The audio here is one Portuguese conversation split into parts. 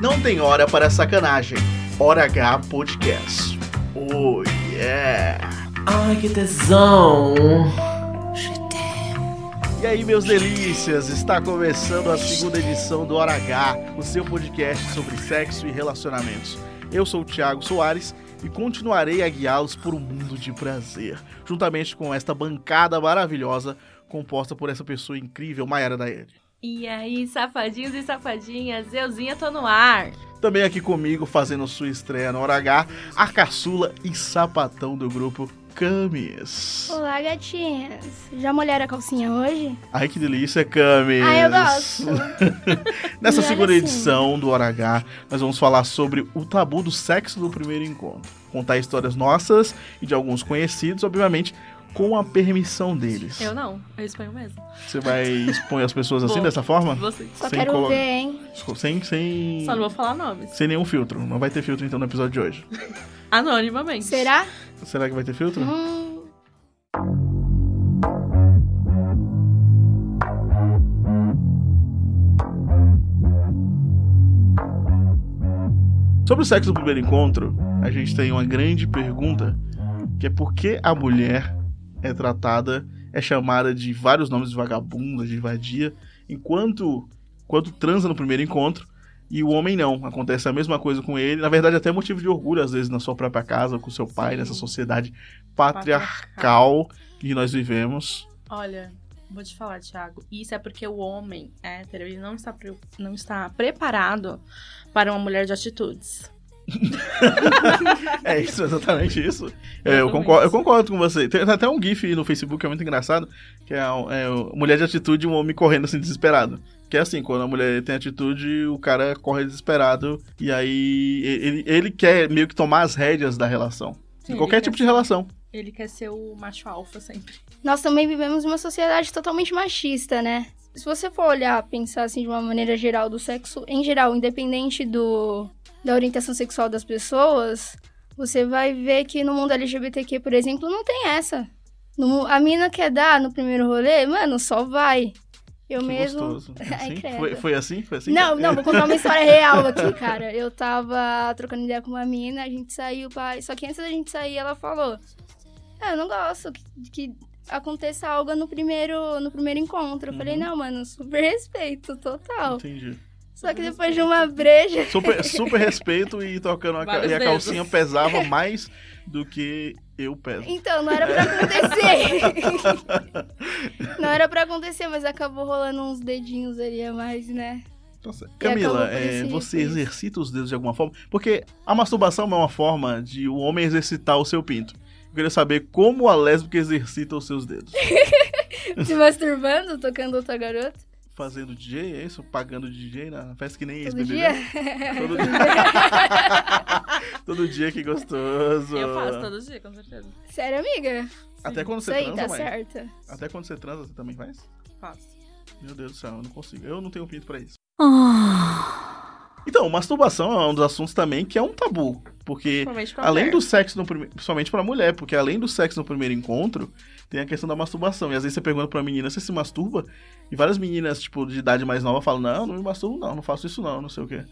Não tem hora para sacanagem. Hora H Podcast. Oh yeah! Ai, que tesão! E aí, meus delícias, está começando a segunda edição do Hora H, o seu podcast sobre sexo e relacionamentos. Eu sou o Thiago Soares e continuarei a guiá-los por um mundo de prazer, juntamente com esta bancada maravilhosa composta por essa pessoa incrível, Mayara Daede. E aí, safadinhos e safadinhas, euzinha tô no ar. Também aqui comigo, fazendo sua estreia no Hora H, a caçula e sapatão do grupo Camis. Olá, gatinhas. Já molharam a calcinha hoje? Ai, que delícia, Camis! Ai, eu gosto. Nessa segunda assim. edição do Hora H, nós vamos falar sobre o tabu do sexo no primeiro encontro. Contar histórias nossas e de alguns conhecidos, obviamente, com a permissão deles. Eu não, eu exponho mesmo. Você vai expor as pessoas assim, Vou. dessa forma? Vocês. Só Sem quero colo- ver, hein? Sem, sem, Só não vou falar nomes. sem nenhum filtro. Não vai ter filtro, então, no episódio de hoje. Anonimamente. Será? Será que vai ter filtro? Hum, Sobre o sexo no primeiro encontro, a gente tem uma grande pergunta, que é por que a mulher é tratada, é chamada de vários nomes de vagabunda, de vadia, enquanto, enquanto transa no primeiro encontro, e o homem não. Acontece a mesma coisa com ele. Na verdade, até motivo de orgulho, às vezes, na sua própria casa, com seu pai, nessa sociedade patriarcal que nós vivemos. Olha, vou te falar, Thiago. Isso é porque o homem hétero ele não está, não está preparado para uma mulher de atitudes. É isso, exatamente isso. É, eu, concordo, eu concordo com você. Tem até um GIF no Facebook que é muito engraçado, que é, um- é um- mulher de atitude e um homem correndo assim desesperado. Que é assim, quando a mulher tem atitude, o cara corre desesperado e aí ele, ele quer meio que tomar as rédeas da relação. Sim, de qualquer tipo de relação. Ele quer ser o macho alfa sempre. nós também vivemos uma sociedade totalmente machista, né? Se você for olhar, pensar assim de uma maneira geral do sexo, em geral, independente do da orientação sexual das pessoas, você vai ver que no mundo LGBTQ, por exemplo, não tem essa. No a mina quer dar no primeiro rolê, mano, só vai. Eu Que mesmo. gostoso. Ai, Assim? Foi, foi assim? Foi assim? Não, não, vou contar uma história real aqui, cara. Eu tava trocando ideia com uma mina, a gente saiu pra... Só que antes da gente sair, ela falou... Ah, eu não gosto que, que aconteça algo no primeiro, no primeiro encontro. Eu falei, Uhum. não, mano, super respeito, total. Entendi. Só que depois de uma breja... Super, super respeito e tocando a, e a dedos. calcinha pesava mais do que eu peso. Então, não era pra acontecer. não era pra acontecer, mas acabou rolando uns dedinhos ali a mais, né? Nossa, acabou Camila, é, você isso. exercita os dedos de alguma forma? Porque a masturbação é uma forma de o homem exercitar o seu pinto. Eu queria saber como a lésbica exercita os seus dedos. Se masturbando, tocando outra garota. Fazendo DJ, é isso? Pagando DJ na festa que nem Todo ex-BBB? dia. Todo dia. todo dia, que gostoso. Eu faço todo dia, com certeza. Sério, amiga? Até quando Isso você aí, transa, tá mãe? certo. Até quando você transa, você também faz? Faço. Meu Deus do céu, eu não consigo. Eu não tenho pinto pra isso. Então, masturbação é um dos assuntos também que é um tabu. Porque além mulher. do sexo no primeiro. Principalmente pra mulher, porque além do sexo no primeiro encontro, tem a questão da masturbação. E às vezes você pergunta pra menina se se masturba, e várias meninas, tipo, de idade mais nova falam: Não, não me masturbo, não, não faço isso, não, não sei o quê.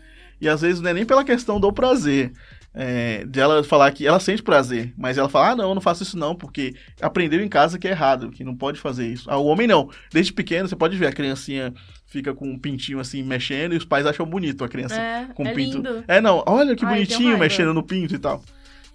E às vezes não é nem pela questão do prazer. É, de ela falar que ela sente prazer, mas ela fala: Ah, não, eu não faço isso não, porque aprendeu em casa que é errado, que não pode fazer isso. Ah, o homem não. Desde pequeno, você pode ver a criancinha fica com um pintinho assim mexendo e os pais acham bonito a criança É, com é pinto. lindo. É, não, olha que Ai, bonitinho mexendo no pinto e tal.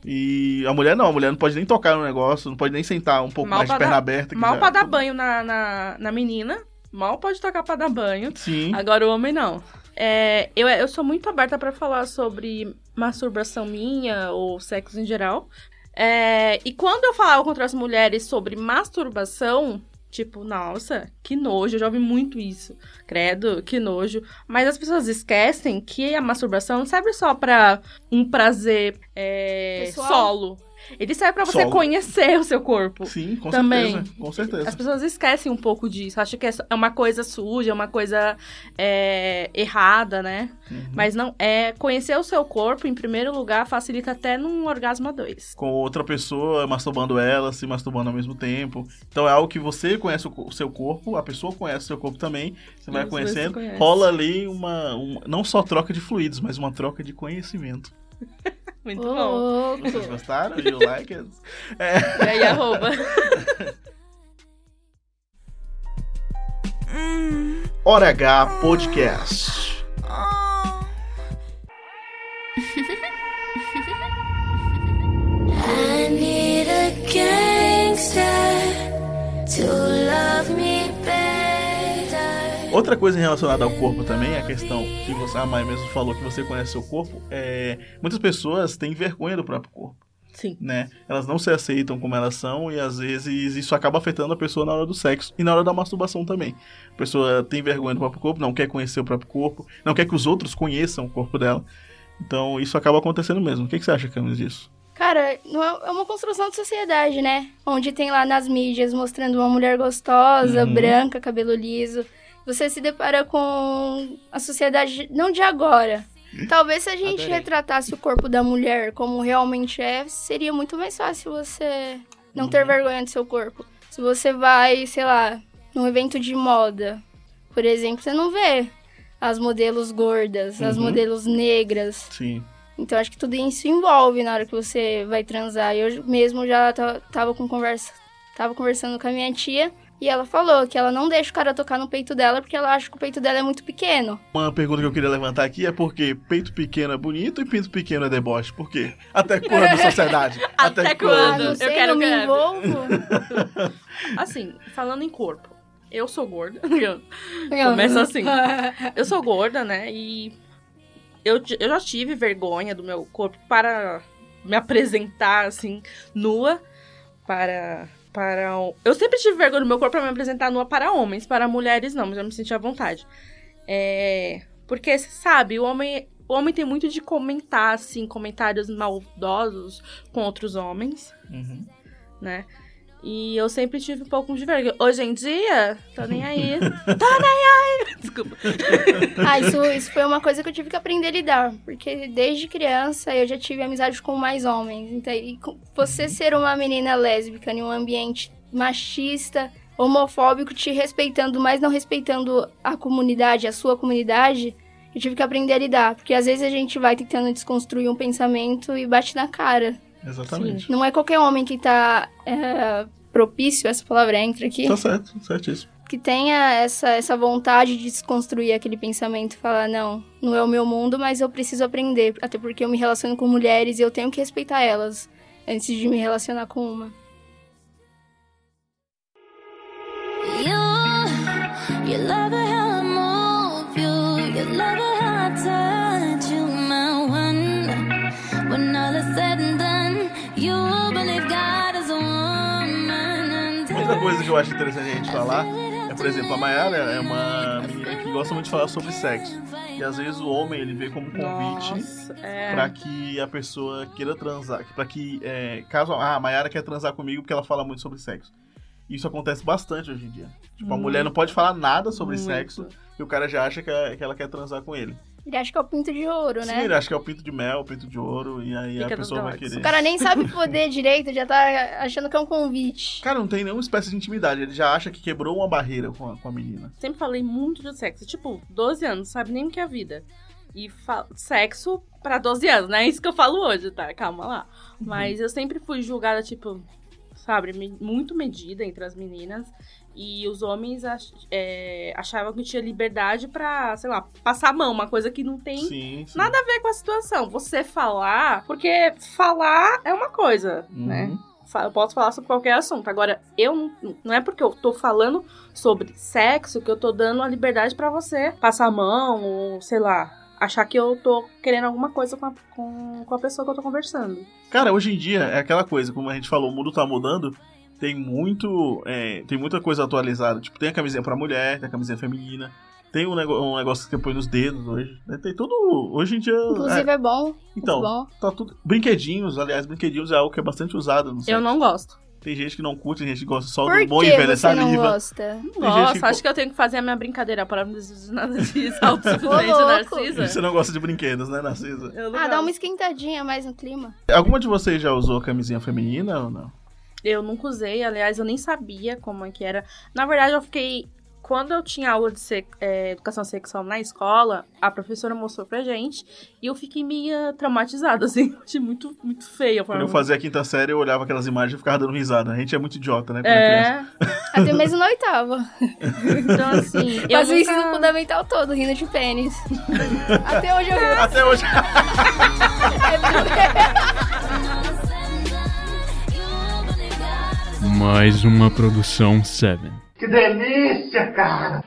E a mulher não, a mulher não pode nem tocar no negócio, não pode nem sentar um pouco Mal mais de perna dar- aberta. Mal já- pra dar banho na, na, na menina. Mal pode tocar pra dar banho. Sim. Agora o homem não. É, eu, eu sou muito aberta pra falar sobre masturbação minha ou sexo em geral. É, e quando eu falava com outras mulheres sobre masturbação, tipo, nossa, que nojo, eu já ouvi muito isso. Credo, que nojo. Mas as pessoas esquecem que a masturbação não serve só pra um prazer é, solo. Ele serve pra você conhecer o seu corpo. Sim, com Também. certeza. Com certeza. As pessoas esquecem um pouco disso. Acham que é é uma coisa suja, é uma coisa é, errada, né? Uhum. Mas não. É conhecer o seu corpo, em primeiro lugar, facilita até num orgasmo a dois. Com outra pessoa masturbando ela, se masturbando ao mesmo tempo. Então é algo que você conhece o seu corpo, a pessoa conhece o seu corpo também. Você vai Os conhecendo. Rola ali uma, uma- Não só troca de fluidos, mas uma troca de conhecimento. Muito Ô, bom. louco. Vocês gostaram? You like it? E aí, arroba. Hora H Podcast. Outra coisa relacionada ao corpo também, a questão que você, a Mai mesmo falou que você conhece seu corpo, é muitas pessoas têm vergonha do próprio corpo, Sim. né? Elas não se aceitam como elas são e às vezes isso acaba afetando a pessoa na hora do sexo e na hora da masturbação também. A pessoa tem vergonha do próprio corpo, não quer conhecer o próprio corpo, não quer que os outros conheçam o corpo dela. Então isso acaba acontecendo mesmo. O que, que você acha, Camis, disso? Cara, não é é uma construção de sociedade, né? Onde tem lá nas mídias mostrando uma mulher gostosa, Uhum. branca, cabelo liso. Você se depara com a sociedade não de agora. Talvez se a gente Adorei. retratasse o corpo da mulher como realmente é, seria muito mais fácil você não ter Uhum. vergonha do seu corpo. Se você vai, sei lá, num evento de moda, por exemplo, você não vê as modelos gordas, as Uhum. modelos negras. Sim. Então acho que tudo isso envolve na hora que você vai transar. Eu mesmo já ta- tava com conversa, tava conversando com a minha tia e ela falou que ela não deixa o cara tocar no peito dela porque ela acha que o peito dela é muito pequeno. Uma pergunta que eu queria levantar aqui é por que peito pequeno é bonito e pinto pequeno é deboche? Por quê? Até quando, sociedade? Até Ah, quando? não Eu sei, quero não me envolvo. Assim, falando em corpo. Eu sou gorda. Começa assim. Eu sou gorda, né? E eu, eu já tive vergonha do meu corpo para me apresentar, assim, nua. Para. Para Eu sempre tive vergonha do meu corpo para me apresentar nua para homens. Para mulheres, não, mas eu me senti à vontade. É. Porque, sabe, o homem. O homem tem muito de comentar, assim, comentários maldosos com outros homens, Uhum. né? E eu sempre tive um pouco de vergonha. Hoje em dia, tô nem aí. tô nem aí! Desculpa. ah, isso, isso foi uma coisa que eu tive que aprender a lidar. Porque desde criança eu já tive amizade com mais homens. Então, e você ser uma menina lésbica em um ambiente machista, homofóbico, te respeitando, mas não respeitando a comunidade, a sua comunidade, eu tive que aprender a lidar. Porque às vezes a gente vai tentando desconstruir um pensamento e bate na cara. Exatamente. Não é qualquer homem que tá é, propício, essa palavra entra aqui, Tá certo, certíssimo. que tenha essa, essa vontade de desconstruir aquele pensamento e falar, não, não é o meu mundo, mas eu preciso aprender, até porque eu me relaciono com mulheres e eu tenho que respeitar elas antes de me relacionar com uma. You, you coisa que eu acho interessante a gente falar é, por exemplo, a Mayara é uma menina que gosta muito de falar sobre sexo. E às vezes o homem ele vê como convite Nossa, é. pra que a pessoa queira transar. Pra que, é, caso ah, a Mayara quer transar comigo porque ela fala muito sobre sexo. Isso acontece bastante hoje em dia. Tipo, a Muito. mulher não pode falar nada sobre Muito. sexo e o cara já acha que, é- que ela quer transar com ele. Ele acha que é o pinto de ouro, Sim, né? ele acha que é o pinto de mel, o pinto de ouro, e aí Fica a pessoa vai querer. O cara nem sabe poder direito, já tá achando que é um convite. Cara, não tem nenhuma espécie de intimidade. Ele já acha que quebrou uma barreira com a, com a menina. Sempre falei muito de sexo. Tipo, 12 anos, sabe nem o que é a vida. E sexo pra 12 anos, não é isso que eu falo hoje, tá? Calma lá. Mas eu sempre fui julgada, tipo, sabe, muito medida entre as meninas. E os homens ach- é, achavam que tinha liberdade pra, sei lá, passar a mão, uma coisa que não tem Sim, sim. nada a ver com a situação. Você falar, porque falar é uma coisa, Uhum. né? Eu posso falar sobre qualquer assunto. Agora, eu não, não é porque eu tô falando sobre sexo que eu tô dando a liberdade pra você passar a mão ou, sei lá, achar que eu tô querendo alguma coisa com a, com, com a pessoa que eu tô conversando. Cara, hoje em dia é aquela coisa, como a gente falou, o mundo tá mudando. Tem muito. é, tem muita coisa atualizada. Tipo, tem a camisinha pra mulher, tem a camisinha feminina. Tem um, nego- um negócio que você põe nos dedos hoje. né? Tem tudo. Hoje em dia. Inclusive é, é, bom. então, bom. tá tudo. Brinquedinhos, aliás, brinquedinhos é algo que é bastante usado. Não sei. Eu não gosto. Tem gente que não curte, tem gente que gosta só Por do bom e velho você não saliva. gosta? Nossa, que- acho que eu tenho que fazer a minha brincadeira para não nada disso. Autossuficiente. Narcisa. Você não gosta de brinquedos, né, Narcisa? Ah, dá uma esquentadinha mais no clima. Alguma de vocês já usou camisinha feminina ou não? Eu nunca usei, aliás, eu nem sabia como é que era. Na verdade, eu fiquei. Quando eu tinha aula de se- é, educação sexual na escola, a professora mostrou pra gente e eu fiquei meio traumatizada, assim. Achei muito, muito feia. Quando eu fazia a quinta série, eu olhava aquelas imagens e ficava dando risada. A gente é muito idiota, né? é Até mesmo na oitava. então assim. eu Mas o ensino nunca... fundamental todo, rindo de pênis. Até hoje eu rio. Até hoje. Mais uma produção 7. Que delícia, cara!